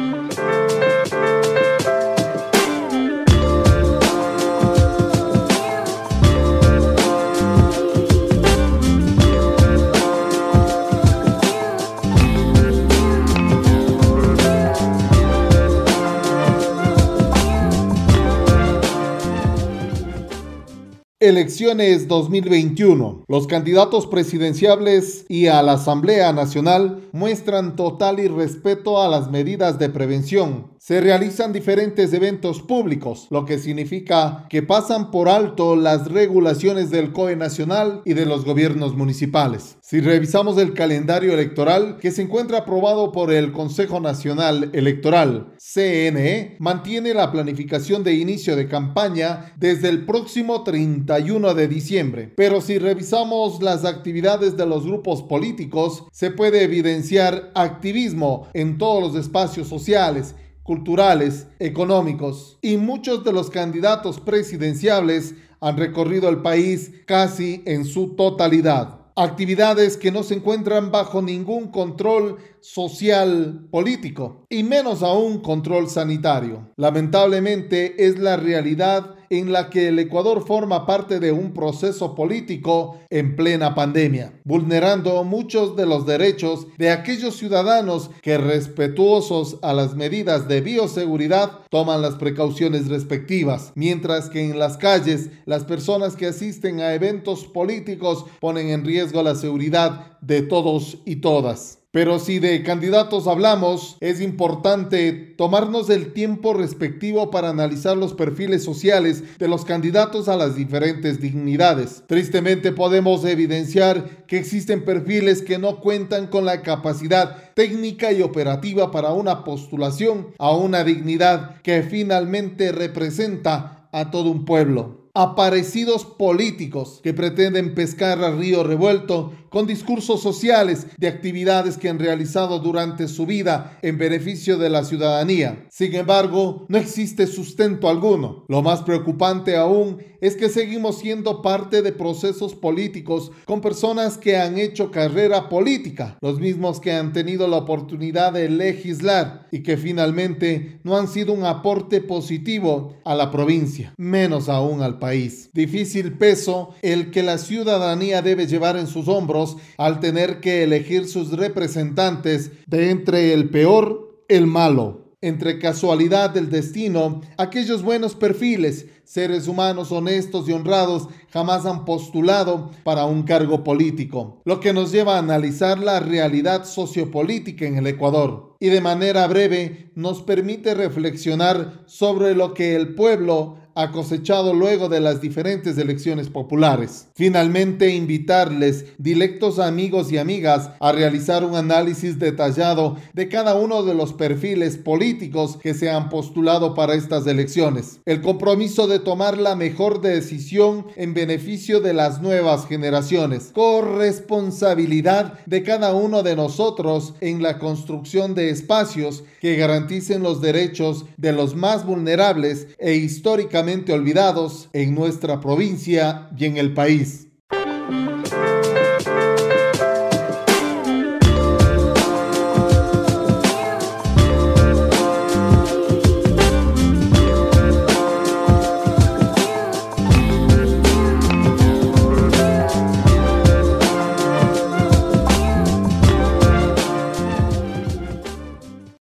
Thank you. Elecciones 2021. Los candidatos presidenciables y a la Asamblea Nacional muestran total irrespeto a las medidas de prevención. Se realizan diferentes eventos públicos, lo que significa que pasan por alto las regulaciones del COE nacional y de los gobiernos municipales. Si revisamos el calendario electoral que se encuentra aprobado por el Consejo Nacional Electoral, CNE, mantiene la planificación de inicio de campaña desde el próximo 31 de diciembre. Pero si revisamos las actividades de los grupos políticos, se puede evidenciar activismo en todos los espacios sociales culturales, económicos y muchos de los candidatos presidenciables han recorrido el país casi en su totalidad. Actividades que no se encuentran bajo ningún control social político y menos aún control sanitario. Lamentablemente es la realidad en la que el Ecuador forma parte de un proceso político en plena pandemia, vulnerando muchos de los derechos de aquellos ciudadanos que respetuosos a las medidas de bioseguridad toman las precauciones respectivas, mientras que en las calles las personas que asisten a eventos políticos ponen en riesgo la seguridad de todos y todas. Pero si de candidatos hablamos, es importante tomarnos el tiempo respectivo para analizar los perfiles sociales de los candidatos a las diferentes dignidades. Tristemente podemos evidenciar que existen perfiles que no cuentan con la capacidad técnica y operativa para una postulación a una dignidad que finalmente representa a todo un pueblo aparecidos políticos que pretenden pescar a río revuelto con discursos sociales de actividades que han realizado durante su vida en beneficio de la ciudadanía. Sin embargo, no existe sustento alguno. Lo más preocupante aún es que seguimos siendo parte de procesos políticos con personas que han hecho carrera política, los mismos que han tenido la oportunidad de legislar y que finalmente no han sido un aporte positivo a la provincia, menos aún al país. Difícil peso el que la ciudadanía debe llevar en sus hombros al tener que elegir sus representantes de entre el peor, el malo. Entre casualidad del destino, aquellos buenos perfiles, seres humanos honestos y honrados, jamás han postulado para un cargo político, lo que nos lleva a analizar la realidad sociopolítica en el Ecuador. Y de manera breve nos permite reflexionar sobre lo que el pueblo ha luego de las diferentes elecciones populares. Finalmente, invitarles, directos amigos y amigas, a realizar un análisis detallado de cada uno de los perfiles políticos que se han postulado para estas elecciones. El compromiso de tomar la mejor decisión en beneficio de las nuevas generaciones. Corresponsabilidad de cada uno de nosotros en la construcción de espacios que garanticen los derechos de los más vulnerables e históricamente olvidados en nuestra provincia y en el país.